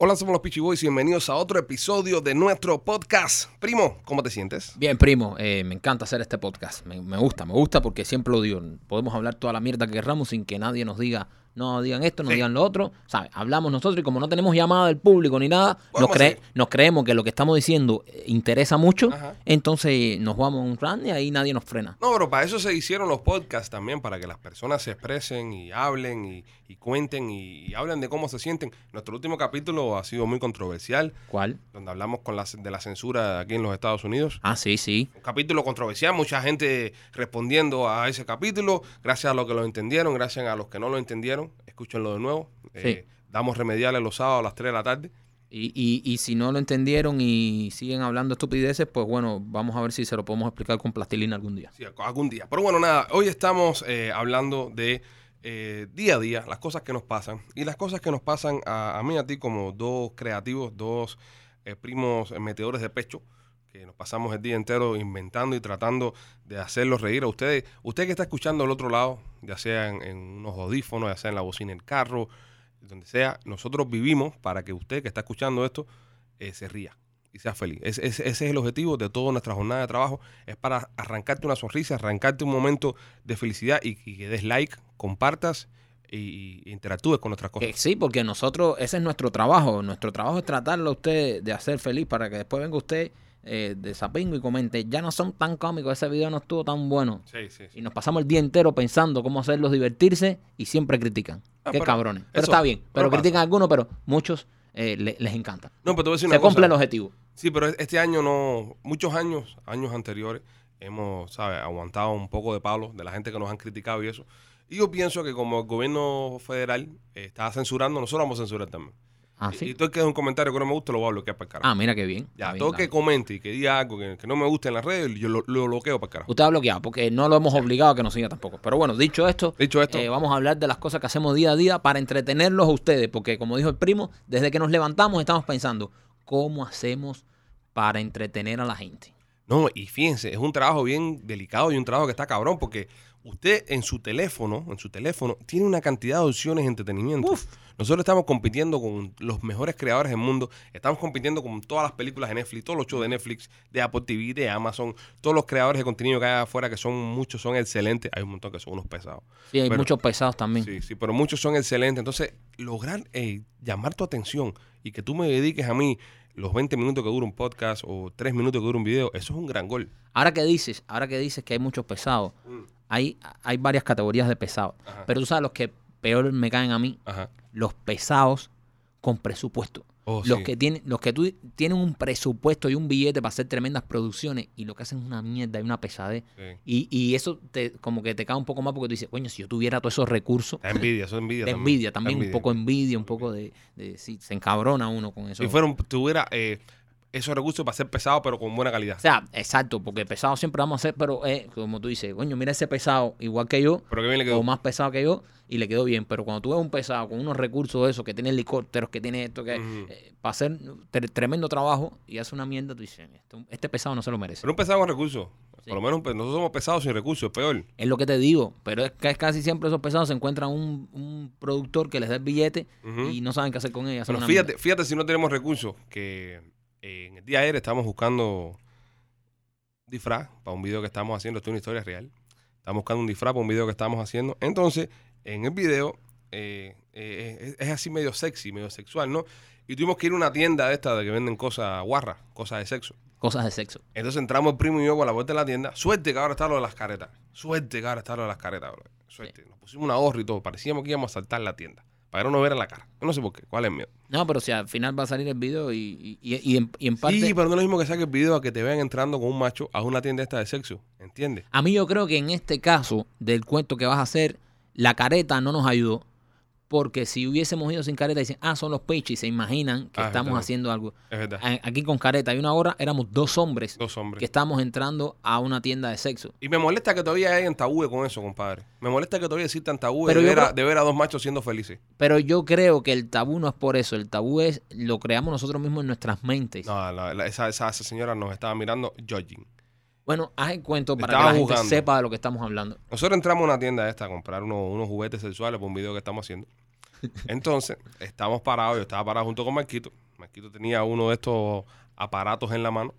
Hola, somos los Peachy Boys y bienvenidos a otro episodio de nuestro podcast. Primo, ¿cómo te sientes? Bien, primo, eh, me encanta hacer este podcast. Me, me gusta, me gusta porque siempre lo digo. Podemos hablar toda la mierda que querramos sin que nadie nos diga, no digan esto, no Sí. digan lo otro. ¿Sabes? Hablamos nosotros y como no tenemos llamada del público ni nada, nos, cre- nos creemos que lo que estamos diciendo eh, interesa mucho. Ajá. Entonces nos vamos a un run y ahí nadie nos frena. No, pero para eso se hicieron los podcasts también, para que las personas se expresen y hablen y, y cuenten y, y hablen de cómo se sienten. Nuestro último capítulo ha sido muy controversial, ¿Cuál? donde hablamos con la, de la censura aquí en los Estados Unidos. Ah, sí, sí. Un capítulo controversial, mucha gente respondiendo a ese capítulo, gracias a los que lo entendieron, gracias a los que no lo entendieron, escúchenlo de nuevo. Eh, damos remediales los sábados a las 3 de la tarde. Y, y, y si no lo entendieron y siguen hablando estupideces, pues bueno, vamos a ver si se lo podemos explicar con plastilina algún día. Sí, algún día. Pero bueno, nada, hoy estamos eh, hablando de eh, día a día, las cosas que nos pasan. Y las cosas que nos pasan a, a mí y a ti como dos creativos, dos eh, primos meteores de pecho, que nos pasamos el día entero inventando y tratando de hacerlos reír a ustedes. Usted que está escuchando al otro lado, ya sea en, unos audífonos, ya sea en la bocina del carro, donde sea, nosotros vivimos para que usted que está escuchando esto eh, se ría y sea feliz. Ese, es el objetivo de toda nuestra jornada de trabajo, es para arrancarte una sonrisa, arrancarte un momento de felicidad y, que des like, compartas y, interactúes con nuestras cosas. Que sí, porque nosotros, ese es nuestro trabajo. Nuestro trabajo es tratarlo a usted de hacer feliz para que después venga usted eh, de sapingo y comente, ya no son tan cómicos, ese video no estuvo tan bueno. Sí, sí, sí. Y nos pasamos el día entero pensando cómo hacerlos divertirse y siempre critican. Ah, Qué pero cabrones. Pero eso- está bien. pero Pero pasa. critican a algunos, pero muchos eh, le- les encanta. No, pero te voy a decir una Se cumple cosa. el objetivo. Sí, pero este año no, muchos años, años anteriores, hemos, ¿sabes? Aguantado un poco de palo de la gente que nos han criticado y eso. Y yo pienso que como el gobierno federal eh, está censurando, nosotros vamos a censurar también. Ah, Y, y sí. todo el que es un comentario que no me gusta, lo voy a bloquear para el carajo. Ah, mira qué bien. ya, bien, todo el que comente y que diga algo que, que no me guste en las redes, yo lo, lo bloqueo para el carajo. Usted ha bloqueado porque no lo hemos obligado a que nos siga tampoco. Pero bueno, dicho esto, Dicho esto, Eh, vamos a hablar de las cosas que hacemos día a día para entretenerlos a ustedes, porque como dijo el primo, desde que nos levantamos estamos pensando, ¿cómo hacemos para entretener a la gente? No, y fíjense, es un trabajo bien delicado y un trabajo que está cabrón porque usted en su teléfono, en su teléfono, tiene una cantidad de opciones de entretenimiento. Uf. Nosotros estamos compitiendo con los mejores creadores del mundo, estamos compitiendo con todas las películas de Netflix, todos los shows de Netflix, de Apple TV, de Amazon, todos los creadores de contenido que hay afuera, que son muchos, son excelentes. Hay un montón que son unos pesados. Sí, hay Pero- muchos pesados también. Sí, sí, pero muchos son excelentes. Entonces, lograr eh, llamar tu atención y que tú me dediques a mí los 20 minutos que dura un podcast o 3 minutos que dura un video, eso es un gran gol. Ahora que dices, ahora que dices que hay muchos pesados, hay, hay varias categorías de pesados, pero tú sabes los que peor me caen a mí, Ajá. los pesados con presupuesto. Oh, los sí. que tienen, los que tú tienen un presupuesto y un billete para hacer tremendas producciones y lo que hacen es una mierda y una pesadez. Sí. Y, y eso te, como que te cae un poco más porque tú dices, coño, si yo tuviera todos esos recursos, La envidia, eso es envidia. de también. envidia también, Envidia. un poco de envidia, un poco de, de sí, se encabrona uno con eso. Si fuera un- tuviera eh, esos recursos para ser pesado, pero con buena calidad. O sea, exacto, porque pesado siempre vamos a hacer, pero eh, como tú dices, coño, mira ese pesado igual que yo, Pero que bien le quedó. o más pesado que yo, y le quedó bien. Pero cuando tú ves un pesado con unos recursos de esos, que tiene helicópteros, que tiene esto, que eh, para hacer tre- tremendo trabajo y hace una mierda, tú dices, este, este pesado no se lo merece. Pero un pesado con recursos. Sí. Por lo menos nosotros somos pesados sin recursos, es peor. Es lo que te digo, pero es que casi siempre esos pesados se encuentran un, un productor que les da el billete y no saben qué hacer con hacen Pero fíjate, mierda. fíjate si no tenemos recursos, que eh, en el día de ayer estamos buscando disfraz para un video que estamos haciendo. Esto es una historia real. Estamos buscando un disfraz para un video que estamos haciendo. Entonces, en el video eh, eh, es, es así medio sexy, medio sexual, ¿no? Y tuvimos que ir a una tienda de esta de que venden cosas guarras, cosas de sexo. Cosas de sexo. Entonces entramos el primo y yo por la puerta de la tienda. Suerte que ahora está lo de las caretas. Suerte que ahora está lo de las caretas, bro. Suerte. Nos pusimos una gorra y todo. Parecíamos que íbamos a saltar la tienda. Para no nos vieran la cara. Yo no sé por qué. ¿Cuál es el miedo? No, pero si al final va a salir el video y, y, y- y en, y en parte... Sí, pero no es lo mismo que saque el video a que te vean entrando con un macho a una tienda esta de sexo. ¿Entiendes? A mí yo creo que en este caso del cuento que vas a hacer, la careta no nos ayudó. Porque si hubiésemos ido sin careta, dicen, ah, son los pechos y se imaginan que Ah, estamos haciendo algo. Es verdad. Aquí con careta y una hora éramos dos hombres Dos hombres. que estamos entrando a una tienda de sexo. Y me molesta que todavía hayan tabúes con eso, compadre. Me molesta que todavía existan tabúes de ver, a, creo- de ver a dos machos siendo felices. Pero yo creo que el tabú no es por eso. El tabú es lo creamos nosotros mismos en nuestras mentes. No, la- la- esa, esa, esa señora nos estaba mirando judging. Bueno, haz el cuento para Estaba que la gente sepa de lo que estamos hablando. Nosotros entramos a una tienda esta a comprar unos, unos juguetes sexuales para un video que estamos haciendo. Entonces, estamos parados, yo estaba parado junto con Marquito. Marquito tenía uno de estos aparatos en la mano,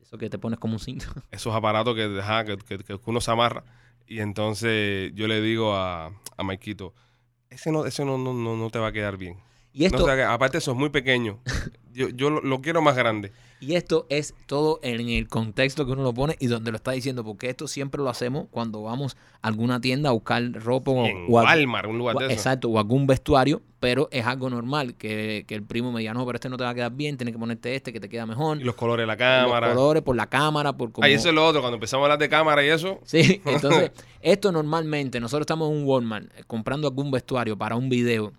Eso que te pones como un cinto. esos aparatos que, ajá, que, que- que uno se amarra. Y entonces yo le digo a, a Marquito, ese no, ese no, no, no, no te va a quedar bien. Y esto, aparte eso es muy pequeño. Yo, yo lo, lo quiero más grande. y esto es todo en el contexto que uno lo pone y donde lo está diciendo, porque esto siempre lo hacemos cuando vamos a alguna tienda a buscar ropa o, en o Walmart, un lugar o- de eso. exacto, o algún vestuario, pero es algo normal que, que el primo me diga, no, pero este no te va a quedar bien, tienes que ponerte este que te queda mejor. Y los colores de la Los cámara. colores, por la cámara, por como... Ahí eso es lo otro, cuando empezamos a hablar de cámara y eso. Sí, entonces, esto normalmente, nosotros estamos en un Walmart eh, comprando algún vestuario para un video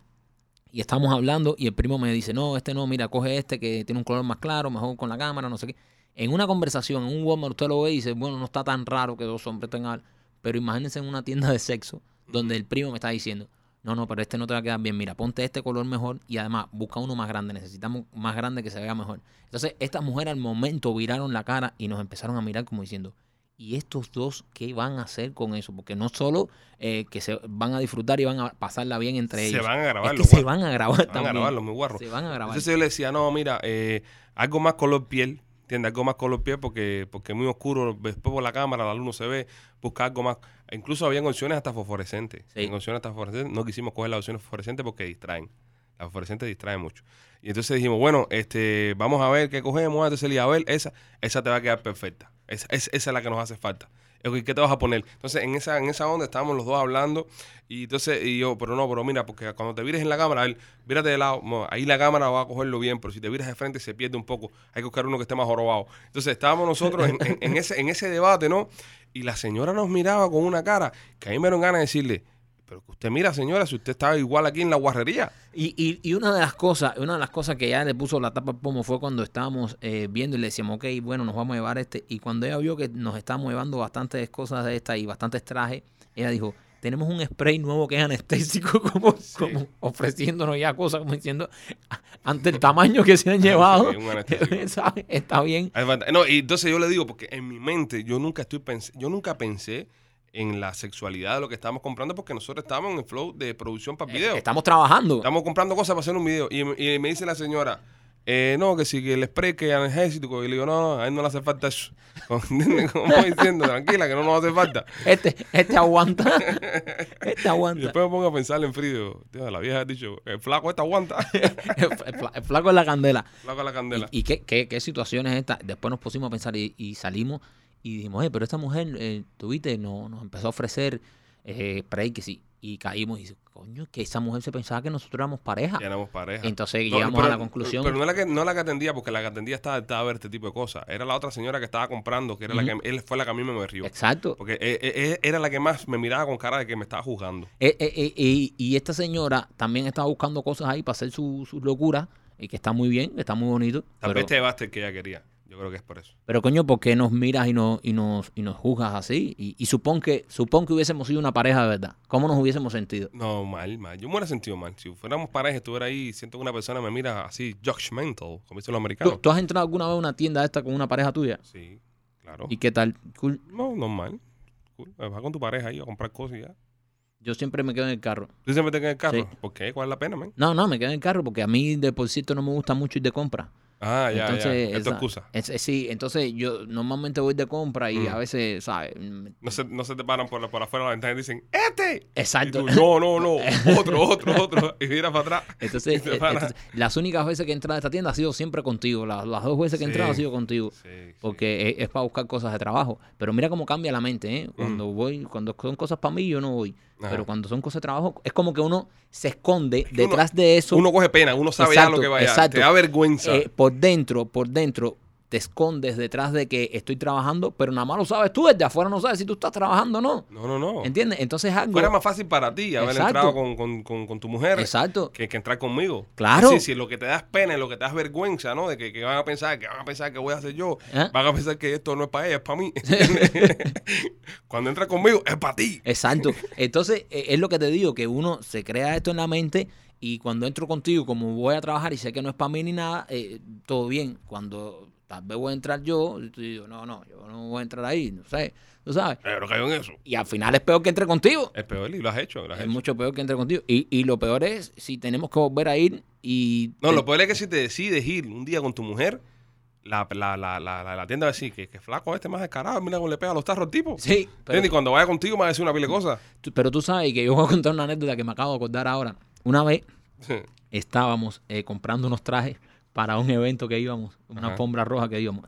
y estamos hablando y el primo me dice, no, este no, mira, coge este que tiene un color más claro, mejor con la cámara, no sé qué. En una conversación, en un Walmart, usted lo ve y dice, bueno, no está tan raro que dos hombres tengan... Pero imagínense en una tienda de sexo donde el primo me está diciendo, no, no, pero este no te va a quedar bien, mira, ponte este color mejor y además busca uno más grande, necesitamos más grande que se vea mejor. Entonces, estas mujeres al momento viraron la cara y nos empezaron a mirar como diciendo, ¿y estos dos qué van a hacer con eso? Porque no solo eh, que se van a disfrutar y van a pasarla bien entre Se ellos. van a grabar es que se van a grabar Se van a grabar los muy guarros. Se van a grabar. Entonces yo le decía, no, mira, eh, algo más color piel, ¿entiendes? Algo más color piel porque, porque es muy oscuro, después por la cámara la luz no se ve, busca algo más. Incluso habían opciones hasta fosforescentes. Sí. En opciones hasta fosforescentes, no quisimos coger las opciones fosforescentes porque distraen. Las fosforescentes distraen mucho. Y entonces dijimos, bueno, este, vamos a ver qué cogemos. Entonces le dije, a ver, esa, esa te va a quedar perfecta. Esa, esa, es la que nos hace falta. ¿Qué te vas a poner? Entonces, en esa, en esa onda estábamos los dos hablando. Y entonces, y yo, pero no, pero mira, porque cuando te vires en la cámara, él, vírate de lado, ahí la cámara va a cogerlo bien, pero si te viras de frente se pierde un poco. Hay que buscar uno que esté más jorobado. Entonces, estábamos nosotros en, en- en ese, en ese debate, ¿no? Y la señora nos miraba con una cara que a mí me dieron ganas de decirle, pero que usted mira, señora, si usted estaba igual aquí en la guarrería. Y, y, y una de las cosas, una de las cosas que ya le puso la tapa al pomo fue cuando estábamos eh, viendo y le decíamos, ok, bueno, nos vamos a llevar este. Y cuando ella vio que nos estábamos llevando bastantes cosas de estas y bastantes trajes, ella dijo, tenemos un spray nuevo que es anestésico, como, como ofreciéndonos ya cosas, como diciendo, ante el tamaño que se han llevado, está bien. No, y entonces yo le digo, porque en mi mente yo nunca estoy pens- yo nunca pensé en la sexualidad de lo que estábamos comprando porque nosotros estábamos en el flow de producción para el video. Estamos trabajando. Estamos comprando cosas para hacer un video. Y, y me dice la señora, eh, no, que si que el spray que es analgésico. Y le digo, no, a él no le hace falta eso. Como diciendo, tranquila, que no nos hace falta. Este, este aguanta. Este Y aguanta. después me pongo a pensar en frío. Tío, la vieja ha dicho, el flaco este aguanta. El, el flaco es la candela. flaco a la candela. ¿Y, y qué, qué, qué situaciones esta? Después nos pusimos a pensar y, y salimos y dijimos, eh, pero esta mujer, eh, tuviste, no, nos empezó a ofrecer eh, spray que sí. Y caímos y dice, coño, que esa mujer se pensaba que nosotros éramos pareja. Ya éramos pareja. Entonces No, llegamos pero- a la conclusión. Pero no la que, no la que atendía, porque la que atendía estaba adaptada a ver este tipo de cosas. Era la otra señora que estaba comprando, que era la que él fue la que a mí me rió. Exacto. Porque eh, eh, era la que más me miraba con cara de que me estaba juzgando. Eh, y, esta señora también estaba buscando cosas ahí para hacer sus su locuras, y que está muy bien, que está muy bonito. Tal Pero, vez te llevaste el que ella quería. Yo creo que es por eso. pero coño, ¿por qué nos miras y nos, y nos, y nos juzgas así? Y, y supón que, supón que hubiésemos sido una pareja de verdad. ¿Cómo nos hubiésemos sentido? No, mal, mal. Yo me hubiera sentido mal. Si fuéramos pareja, estuviera ahí siento que una persona me mira así, judgmental, como dicen los ¿Tú, americanos. tú has entrado alguna vez a una tienda esta con una pareja tuya? Sí, claro. ¿Y qué tal? Cool. No, normal. Cool. Vas con tu pareja ahí a comprar cosas y ya. Yo siempre me quedo en el carro. ¿Tú siempre te quedas en el carro? Sí. ¿Por qué? ¿Cuál es la pena, man? No, no, me quedo en el carro porque a mí de por cierto no me gusta mucho ir de compra. Ah, ya, entonces, ya. Es tu excusa. es- es- sí, entonces yo normalmente voy de compra y Mm. a veces, ¿sabes? Mm, No se, no se te paran por, la- por afuera de la ventana y dicen, ¡este! Exacto. tú, no, no, no, otro, otro, otro. Y mira para atrás. Entonces, eh, entonces, las únicas veces que he entrado a esta tienda ha sido siempre contigo. Las, las dos veces que he Sí. entrado ha sido contigo. Sí, sí. Porque es, es para buscar cosas de trabajo. Pero mira cómo cambia la mente, ¿eh? Cuando voy, cuando son cosas para mí, yo no voy. Ajá. Pero cuando son cosas de trabajo, es como que uno se esconde que uno- detrás de eso. Uno coge pena, uno sabe ya Exacto, lo que vaya. exacto. Te da vergüenza. eh, por dentro, por dentro, te escondes detrás de que estoy trabajando, pero nada más lo sabes tú, desde afuera no sabes si tú estás trabajando o no. no, no, no. ¿Entiendes? Entonces es algo. Fuera más fácil para ti haber Exacto. entrado con, con, con, con tu mujer Exacto. que, que entrar conmigo. Claro. Sí, si lo que te das pena lo que te das vergüenza, ¿no? De que, que van a pensar, que van a pensar que voy a hacer yo. ¿Eh? Van a pensar que esto no es para ella, es para mí. Cuando entras conmigo, es para ti. Exacto. Entonces, eh, es lo que te digo, que uno se crea esto en la mente Y cuando entro contigo, como voy a trabajar y sé que no es para mí ni nada, eh, todo bien. Cuando tal vez voy a entrar yo, yo te digo, no, no, yo no voy a entrar ahí, no sé, tú sabes. Pero cayó en eso. Y al final es peor que entre contigo. Es peor y lo has hecho. Lo has Es hecho. mucho peor que entre contigo. Y, y lo peor es si tenemos que volver a ir y... No, te- lo peor es que si te decides ir un día con tu mujer, la, la, la, la, tienda va a decir que, que flaco este más descarado, mira cómo le pega a los tarros al tipo. Sí, pero. Y cuando vaya contigo me va a decir una pila de cosas. tú, pero tú sabes que yo voy a contar una anécdota que me acabo de acordar ahora. Una vez estábamos eh, comprando unos trajes para un evento que íbamos, una alfombra roja que íbamos.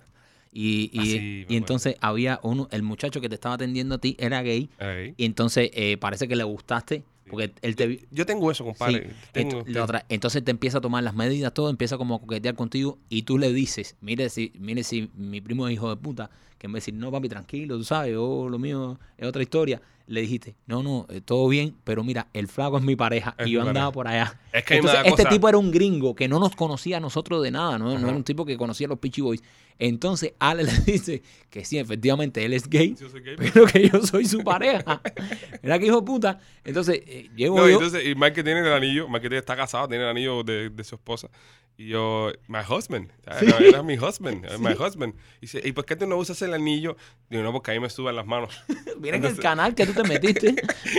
Y, y, Ah, sí, entonces había uno, el muchacho que te estaba atendiendo a ti era gay y entonces eh, parece que le gustaste porque él te Yo tengo eso, compadre. Sí, Tengo- entonces te empieza a tomar las medidas, todo, empieza como a coquetear contigo y tú le dices, mire si, mire si mi primo es hijo de puta, que en vez de decir, no papi, tranquilo, tú sabes, yo, lo mío es otra historia, le dijiste, no, no, eh, todo bien, pero mira, el flaco es mi pareja Es y mi yo andaba pareja. por allá. Es que Entonces, este cosa- tipo era un gringo que no nos conocía a nosotros de nada, ¿no? No era un tipo que conocía a los Peachy Boys. Entonces, Ale le dice que sí, efectivamente, él es gay, Yo soy gay. pero que yo soy su pareja. Mira que hijo de puta. Entonces, eh, llego No, yo... entonces, y Mike que tiene el anillo, Mike que está casado, tiene el anillo de, de su esposa. Y yo, my husband, era, era mi husband, era my husband. Y dice, ¿y por qué tú no usas el anillo? Digo, no, porque ahí me suban las manos. Miren el Entonces- canal que tú te metiste.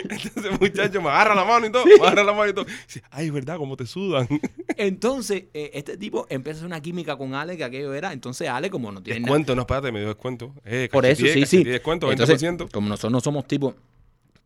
Entonces, muchacho, me agarra la mano y todo, me agarra la mano y todo. Dice, ay, ¿verdad? ¿Cómo te sudan? Entonces, eh, este tipo empieza a hacer una química con Ale, que aquello era. Entonces, Ale, como no tiene nada. Descuento, no, espérate, me dio descuento. Eh, Por eso, sí, sí. Descuento, 20%. Entonces, como nosotros no somos tipos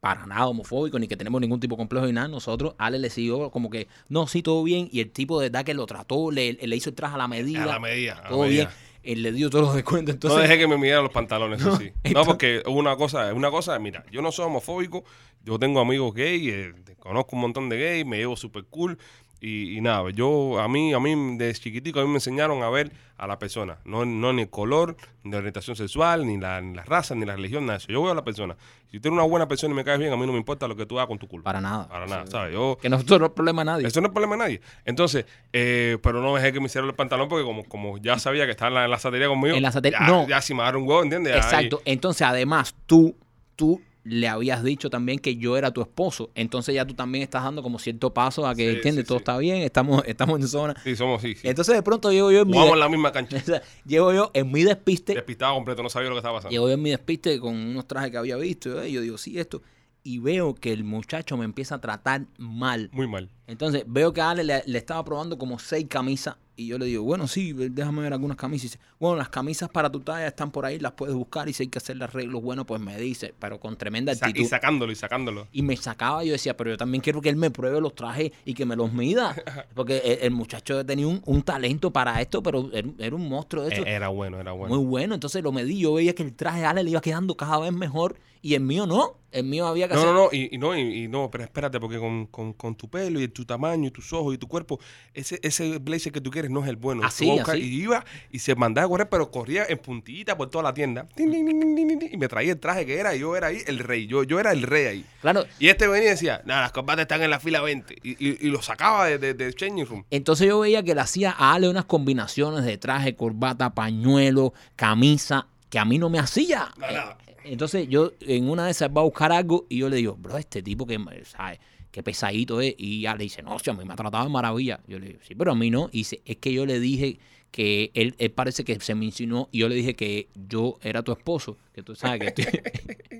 para nada homofóbicos ni que tenemos ningún tipo de complejo ni nada, nosotros, Ale le siguió como que, no, sí, todo bien. Y el tipo de verdad que lo trató, le, le hizo el traje a la medida. a la medida. a la todo medida. bien. Él le dio todos los descuentos. Entonces, no dejé que me midieran los pantalones, eso No, sí. No, porque una cosa, una cosa, mira, yo no soy homofóbico, yo tengo amigos gay, eh, conozco un montón de gays, me llevo súper cool. Y, y nada, yo, a mí, a mí, desde chiquitico, a mí me enseñaron a ver a la persona. No, no ni el color, ni la orientación sexual, ni la, ni la raza, ni la religión, nada de eso. Yo veo a la persona. Si tú eres una buena persona y me caes bien, a mí no me importa lo que tú hagas con tu culpa. para nada. Para nada, ¿sabes? Yo, Que nosotros no es problema de nadie. eso no es problema de nadie. Entonces, eh, pero no dejé que me hicieran el pantalón porque como, como ya sabía que estaba en la, en la satería conmigo, En la sate- ya, no. ya si me agarra un huevo, ¿entiendes? Ahí- Exacto. Entonces, además, tú, tú le habías dicho también que yo era tu esposo. Entonces ya tú también estás dando como cierto paso a que, Sí, ¿entiendes? sí, Todo sí. está bien, estamos, estamos en zona. Sí, somos, sí. Entonces de pronto llego yo en mi, Jugamos en la misma cancha. o sea, llego yo en mi despiste, Despistado completo, no sabía lo que estaba pasando. llego yo en mi despiste con unos trajes que había visto. Y yo digo, sí, esto. Y veo que el muchacho me empieza a tratar mal. Muy mal. Entonces veo que a Ale le, le estaba probando como seis camisas y yo le digo, bueno, sí, déjame ver algunas camisas. Y dice, bueno, las camisas para tu talla están por ahí, las puedes buscar y si hay que hacerle arreglos, bueno, pues me dice, pero con tremenda Sa- y actitud. sacándolo, y sacándolo. Y me sacaba, yo decía, pero yo también quiero que él me pruebe los trajes y que me los mida. Porque el, el muchacho tenía un, un talento para esto, pero era, era un monstruo de eso. Era bueno, era bueno. Muy bueno. Entonces lo medí, yo veía que el traje de Ale le iba quedando cada vez mejor y el mío no. El mío había que No, hacer... no, no, y, y no, y, y no, pero espérate, porque con, con, con tu pelo y tu tamaño y tus ojos y tu cuerpo, ese, ese blazer que tú quieres no es el bueno. Así, así. Y iba y se mandaba a correr, pero corría en puntillita por toda la tienda. Y me traía el traje que era, y yo era ahí el rey. Yo, yo era el rey ahí. Claro, Y este venía y decía, nada, las combates están en la fila 20. Y, y, lo sacaba de, de, changing room. Entonces yo veía que le hacía a Ale unas combinaciones de traje, corbata, pañuelo, camisa, que a mí no me hacía. No. Eh, Entonces yo en una de esas va a buscar algo y yo le digo, bro, este tipo que, ¿sabes? Qué pesadito es. Y Ale dice, no, si a mí me ha tratado de maravilla. Yo le digo, sí, pero a mí no. Y dice, es que yo le dije que él, él parece que se me insinuó y yo le dije que yo era tu esposo. Que tú sabes que estoy...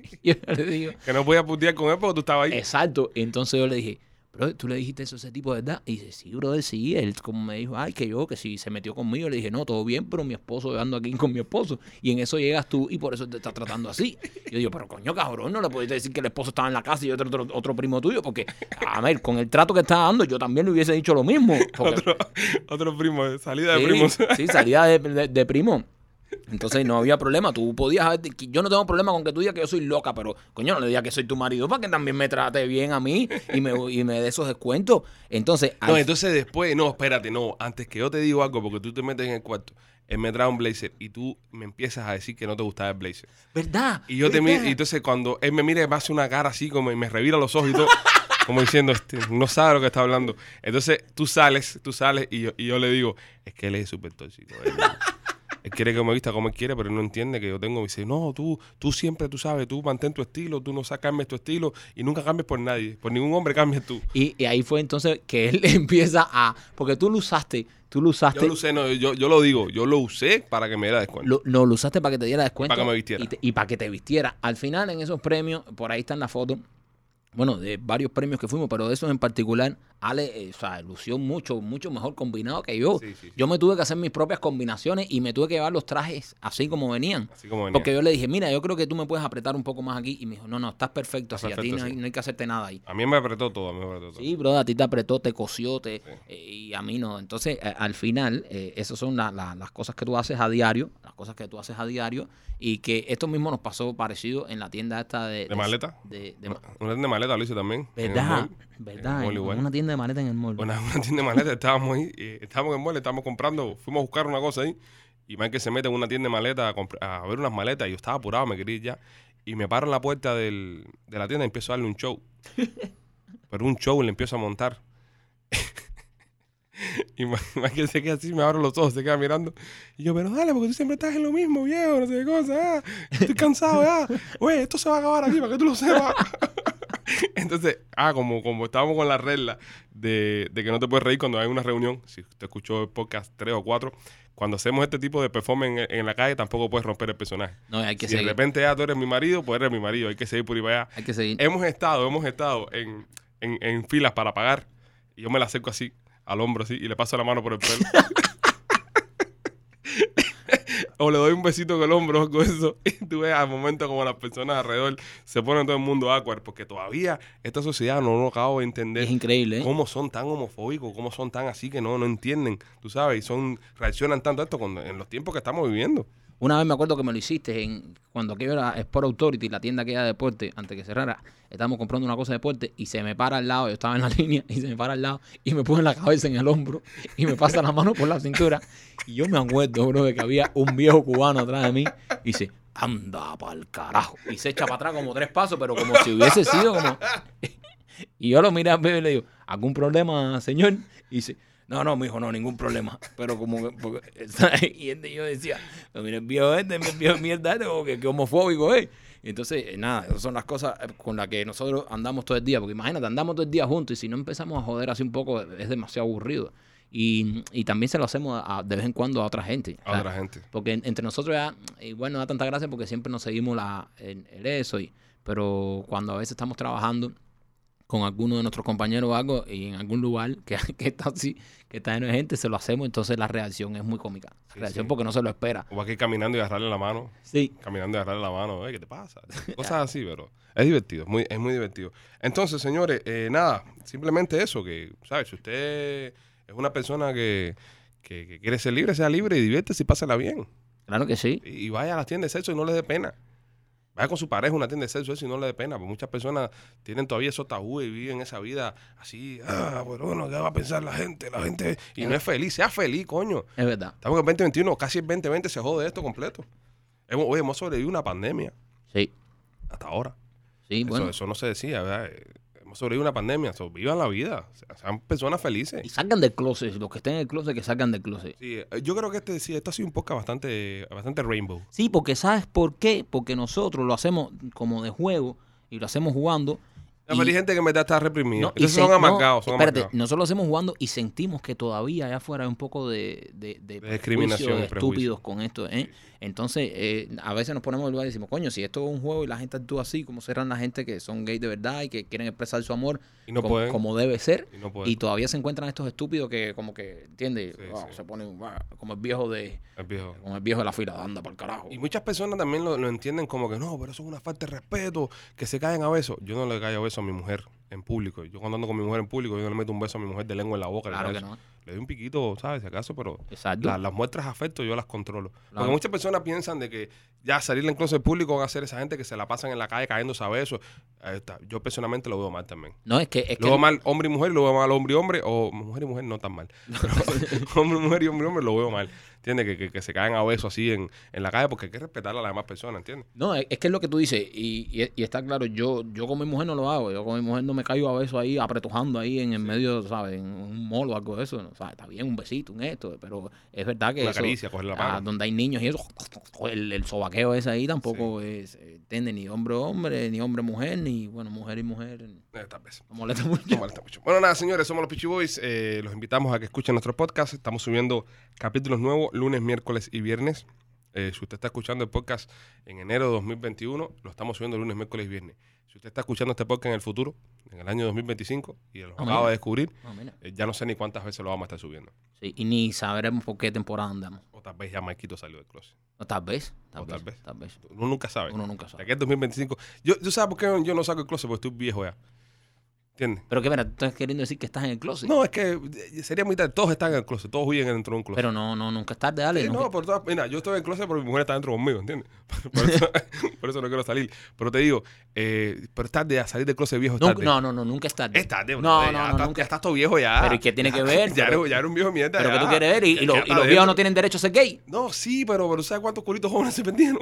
yo le digo, Que no podía putear con él porque tú estabas ahí. Exacto. Entonces yo le dije, bro, tú le dijiste eso a ese tipo, ¿verdad? Y dice, sí, brother, sí. Él como me dijo, ay, que yo, que si se metió conmigo. Le dije, no, todo bien, pero mi esposo, yo ando aquí con mi esposo. Y en eso llegas tú y por eso te está tratando así. Yo digo, pero coño, cabrón, no le pudiste decir que el esposo estaba en la casa y otro, otro, otro primo tuyo. Porque, a ver, con el trato que estaba dando, yo también le hubiese dicho lo mismo. Porque- Otro, otro primo, salida de Sí, primos. Sí, salida de, de- de primo. Entonces no había problema. Tú podías haber- Yo no tengo problema con que tú digas que yo soy loca, pero coño, no le digas que soy tu marido para que también me trate bien a mí y me, y me dé esos descuentos. Entonces, No, entonces después, no, espérate, no, antes que yo te digo algo, porque tú te metes en el cuarto, él me trae un blazer y tú me empiezas a decir que no te gustaba el blazer. ¿verdad? Y yo te miro, y entonces cuando él me mira, me hace una cara así, como y me revira los ojos y todo, como diciendo, este, no sabe lo que está hablando. Entonces tú sales, tú sales y yo, y yo le digo, es que él es súper tóxico. Él, quiere que me vista como él quiere, pero él no entiende que yo tengo. Me dice, no, tú, tú siempre, tú sabes, tú mantén tu estilo, tú no sa- cambies tu estilo y nunca cambies por nadie. Por ningún hombre cambies tú. Y, y ahí fue entonces que él empieza a. Porque tú lo usaste, tú lo usaste. Yo lo usé, no, yo, yo lo digo, yo lo usé para que me diera descuento. Lo, no, lo usaste para que te diera descuento. Para que me vistiera. Y, te- y para que te vistiera. Al final, en esos premios, por ahí están las fotos. Bueno, de varios premios que fuimos, pero de esos en particular, Ale, eh, o sea, lució mucho, mucho mejor combinado que yo. Sí, sí, sí. Yo me tuve que hacer mis propias combinaciones y me tuve que llevar los trajes así como venían. Así como venía. Porque yo le dije, mira, yo creo que tú me puedes apretar un poco más aquí. Y me dijo, no, no, estás perfecto Estás así. a ti no hay, sí. no hay que hacerte nada ahí. A mí me apretó todo, a mí me apretó todo. Sí, bro, a ti te apretó, te cosió, te, eh, y a mí no. Entonces, eh, al final, esas son la- la- las cosas que tú haces a diario, las cosas que tú haces a diario, y que esto mismo nos pasó parecido en la tienda esta de... ¿De maleta? De, de- Una tienda de maleta lo hice también. en el ¿Verdad? mall. ¿Verdad? En el mall igual. una tienda de maleta en el mall. Una, una tienda de maleta, estábamos ahí, eh, estábamos en el mall, estábamos comprando, fuimos a buscar una cosa ahí, y Michael se mete en una tienda de maleta a, a ver unas maletas, y yo estaba apurado, me quería ir ya, y me paro en la puerta del- de la tienda y empiezo a darle un show. Pero un show le empiezo a montar. y Michael se queda así, me abro los ojos, se queda mirando. Y yo, pero dale, porque tú siempre estás en lo mismo, viejo, no sé qué cosa. ah, estoy cansado ya. Oye, esto se va a acabar aquí, para que tú lo sepas. Entonces, ah, como, como estábamos con la regla de, de que no te puedes reír cuando hay una reunión, si usted escuchó el podcast 3 o 4, cuando hacemos este tipo de performance en, en la calle, tampoco puedes romper el personaje. No, hay que si de seguir. repente ya tú eres mi marido, pues eres mi marido, hay que seguir por ahí para allá. Hay que seguir. Hemos estado, hemos estado en, en, en filas para pagar, y yo me la acerco así, al hombro así, y le paso la mano por el pelo. o le doy un besito con el hombro o algo de eso. Y tú ves al momento como las personas alrededor se ponen todo el mundo awkward, porque todavía esta sociedad no lo acabo de entender. Es increíble, ¿eh? ¿Cómo son tan homofóbicos? ¿Cómo son tan así que no, no entienden? Tú sabes, y son, reaccionan tanto a esto cuando- en los tiempos que estamos viviendo. Una vez me acuerdo que me lo hiciste en cuando aquello era Sport Authority, la tienda que era de deporte, antes que cerrara. Estábamos comprando una cosa de deporte y se me para al lado, yo estaba en la línea y se me para al lado y me pone la cabeza en el hombro y me pasa la mano por la cintura. Y yo me acuerdo, bro, de que había un viejo cubano atrás de mí y dice, anda pa'l carajo. Y se echa para atrás como tres pasos, pero como si hubiese sido como... Y yo lo miré al bebé y le digo, ¿algún problema, señor? Y dice, no, no, mijo, no, ningún problema. Pero como que, porque, y este yo decía, "No, mira, el viejo este, el viejo mierda este, como que, que homofóbico, ¿eh? Y entonces, eh, nada, esas son las cosas eh, con las que nosotros andamos todo el día. Porque imagínate, andamos todo el día juntos y si no empezamos a joder así un poco, es demasiado aburrido. Y, y también se lo hacemos a- de vez en cuando a otra gente. A otra gente. porque en- entre nosotros ya, igual no da tanta gracia porque siempre nos seguimos la, el, el eso. Y, pero cuando a veces estamos trabajando con alguno de nuestros compañeros o algo y en algún lugar que, que está así, que está lleno de gente, se lo hacemos, entonces la reacción es muy cómica. La Sí, reacción sí. porque no se lo espera. O va aquí caminando y agarrarle la mano. Sí. caminando y agarrarle la mano, "Ey, ¿qué te pasa? Cosas así, pero es divertido, es muy, es muy divertido. Entonces, señores, eh, nada, simplemente eso, que, ¿sabes? Si usted es una persona que, que- que quiere ser libre, sea libre y diviértese y pásela bien. Claro que sí. Y, y vaya a las tiendas de sexo y no le dé pena. Vaya con su pareja una tienda de sexo eso y no le dé pena, porque muchas personas tienen todavía esos tabúes y viven esa vida así, ah, bueno, bueno, ¿qué va a pensar la gente? La gente, y no es feliz, sea feliz, coño. Es verdad. Estamos en el 2021, casi el 2020 se jode esto completo. Hemos, oye, hemos sobrevivido una pandemia Sí. hasta ahora. Sí, Eso, bueno. eso no se decía, ¿verdad? Hemos sobrevivido una pandemia, so, vivan la vida, se- sean personas felices. Y salgan del closet. Los que estén en el closet, que salgan del closet. Sí, eh, yo creo que este, sí, esto ha sido un podcast bastante, bastante rainbow. Sí, porque ¿sabes por qué? Porque nosotros lo hacemos como de juego y lo hacemos jugando. No, pero hay gente que en verdad está reprimida. No, Entonces son no, amargados, son espérate, amargados. nosotros lo hacemos jugando y sentimos que todavía allá afuera hay un poco de, de, de, De discriminación de estúpidos con esto. ¿eh? Entonces, eh, a veces nos ponemos en lugar y decimos, coño, si esto es un juego y la gente actúa así, como serán la gente que son gays de verdad y que quieren expresar su amor Y no como, debe ser? Y no pueden. Y todavía se encuentran estos estúpidos que como que, ¿entiendes? Sí, Wow, sí. Se ponen wow, como el viejo de El viejo. como el viejo de la fila, anda para el carajo. Y muchas personas también lo, lo entienden como que no, pero eso es una falta de respeto, que se caen a besos. Yo no le caigo a besos a mi mujer en público. Yo cuando ando con mi mujer en público, yo no le meto un beso a mi mujer de lengua en la boca. Claro que no. Le doy un piquito, ¿sabes? Si acaso, pero la- las muestras de afecto yo las controlo. Claro. Porque muchas personas piensan de que ya salir en closet público van a ser esa gente que se la pasan en la calle cayéndose a besos. Yo personalmente lo veo mal también. No, es que... Es Lo veo que mal hombre y mujer, lo veo mal hombre y hombre, o mujer y mujer no tan mal. Pero hombre, mujer y hombre y hombre lo veo mal. ¿Entiendes? Que, que, que se caen a besos así en, en la calle porque hay que respetar a las demás personas, ¿entiendes? No, es, es que es lo que tú dices, y, y- y está claro, yo, yo con mi mujer no lo hago, yo con mi mujer no me caigo a besos ahí, apretujando ahí en el medio, ¿sabes? En un mall o algo de eso. ¿no? O sea, está bien un besito, un esto, pero es verdad que Una eso, caricia, cogerle la ah, mano. donde hay niños y eso, el, el sobaqueo ese ahí tampoco es, entiende ni hombre hombre, ni hombre mujer, ni bueno, mujer y mujer, no Eh, tal vez. molesta mucho. No molesta mucho. Bueno, nada, señores, somos los Pichi Boys. Eh, los invitamos a que escuchen nuestro podcast. Estamos subiendo capítulos nuevos lunes, miércoles y viernes. Eh, si usted está escuchando el podcast en enero de 2021, lo estamos subiendo lunes, miércoles y viernes. Si usted está escuchando este podcast en el futuro, en el año 2025, y lo Ah, acaba de descubrir, Ah, eh, ya no sé ni cuántas veces lo vamos a estar subiendo. Sí, y ni sabremos por qué temporada andamos. O tal vez ya Maikito salió del closet. O tal vez, tal, O vez, tal vez. tal vez. Uno nunca sabe. Uno nunca De sabe. aquí al 2025. Yo, ¿Tú sabes por qué yo no saco el closet? Porque estoy viejo ya. ¿Entiendes? Pero que mira, tú estás queriendo decir que estás en el closet. No, es que eh, sería muy tarde. Todos están en el closet. Todos huyen dentro de un closet. Pero no, no, nunca es tarde, dale. Sí, no, por todas- mira, yo estoy en el closet porque mi mujer está dentro conmigo, ¿entiendes? Por eso, por eso no quiero salir. Pero te digo, eh, pero es tarde a salir del closet viejo. Es tarde. no, no, no, nunca es tarde. Es tarde, bro. No, ya, no, no, estás, nunca. ya estás todo viejo ya. Pero ¿y qué tiene Ya- que ver? Ya, Pero- eres, ya eres un viejo mierda. Pero ya. que tú quieres ver, y, Ya- y lo- ya y está los viejos no tienen derecho a ser gay. No, sí, pero, pero ¿sabes cuántos culitos jóvenes se vendieron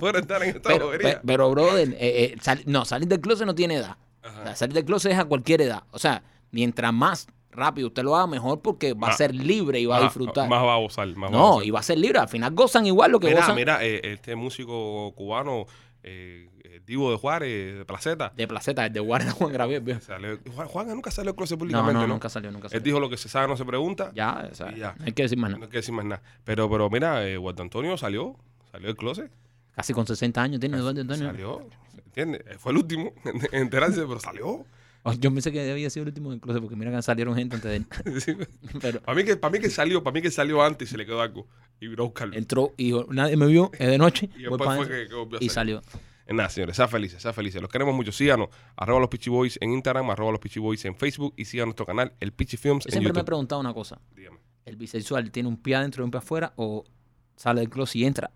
por estar en esta Pero, bobería? pe- pero brother, eh, eh, sal- no, salir del closet no tiene edad. Ajá. O sea, salir del closet es a cualquier edad. O sea, mientras más rápido usted lo haga, mejor porque va a Más- ser libre y va a disfrutar. Más va a gozar. Más va a no, y va a ser libre. Al final gozan igual lo que Mira, gozan mira, eh, este músico cubano, eh, eh, Divo de Juárez, de Placeta, de placeta, el de Guardia Juan Gravier. salió- Juan, nunca salió del closet No, públicamente, no, ¿no? nunca salió, nunca Él salió. dijo lo que se sabe no se pregunta. Ya, o sea, Y ya. no hay que decir más No nada. hay que decir más nada. Pero, pero mira, eh, Antonio salió, salió del closet. Casi con 60 años tiene Eduardo Antonio. Salió, ¿entiendes? Eh, Fue el último en enterarse, pero salió. Oh, Yo pensé que había sido el último closet porque mira que salieron gente antes de él. Sí. Pero Para mí, que, para mí que salió, para mí que salió antes y se le quedó algo. Y vino a buscarlo. entró y dijo, nadie me vio, es de noche. Y después fue dentro". que, que y salió. Nada, señores, sean felices, sean felices. Los queremos mucho. Síganos, arroba los Pichi Boys en Instagram, arroba los Pichi Boys en Facebook y sigan nuestro canal, el Pichi Films, Yo en siempre me he preguntado una cosa. Dígame. ¿El bisexual tiene un pie adentro y un pie afuera o sale del closet y entra?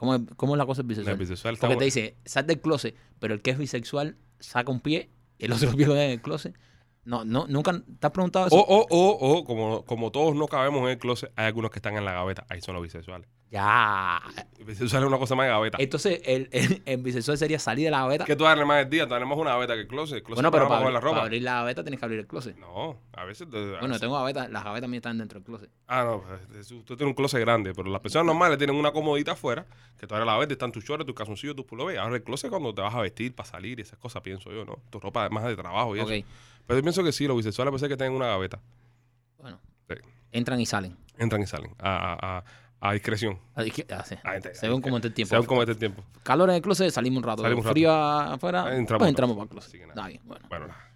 ¿Cómo es, cómo es la cosa del El bisexual? bisexual está Porque te dice, sal del closet, pero el que es bisexual saca un pie y el otro pie lo deja en el closet. No, no, nunca te has preguntado eso. O, o, o, o, como, como todos no cabemos en el closet, hay algunos que están en la gaveta. Ahí son los bisexuales. Ya. El bisexual es una cosa más de gaveta. Entonces, el, el, el bisexual sería salir de la gaveta. que tú darle más el día, tú darle más una gaveta que el closet. El closet Bueno, pero para coger la abrir- para ropa. abrir la gaveta tienes que abrir el closet. No, a veces. a Bueno, tengo gavetas, las gavetas mías están dentro del closet. Ah, no, pues, usted tiene un closet grande, pero las personas normales tienen una comodita afuera, que tú abres la gaveta, están tus shorts, tus calzoncillos, tus pullovers. Ahora el closet cuando te vas a vestir para salir y esas cosas, pienso yo, ¿no? Tu ropa más de trabajo y Ok, eso. Pero yo pienso que sí, los bisexuales ser que tengan una gaveta. bueno. Sí. Entran y salen. Entran y salen a, a, a, a discreción. A disque- ah, sí. Ent- Se ven como este tiempo. Se van como este tiempo. Calor en el closet, salimos un rato. Salimos un rato. Frío afuera, Entramos pues entramos para el closet. Así que nada. Está bien, bueno. Bueno, nada.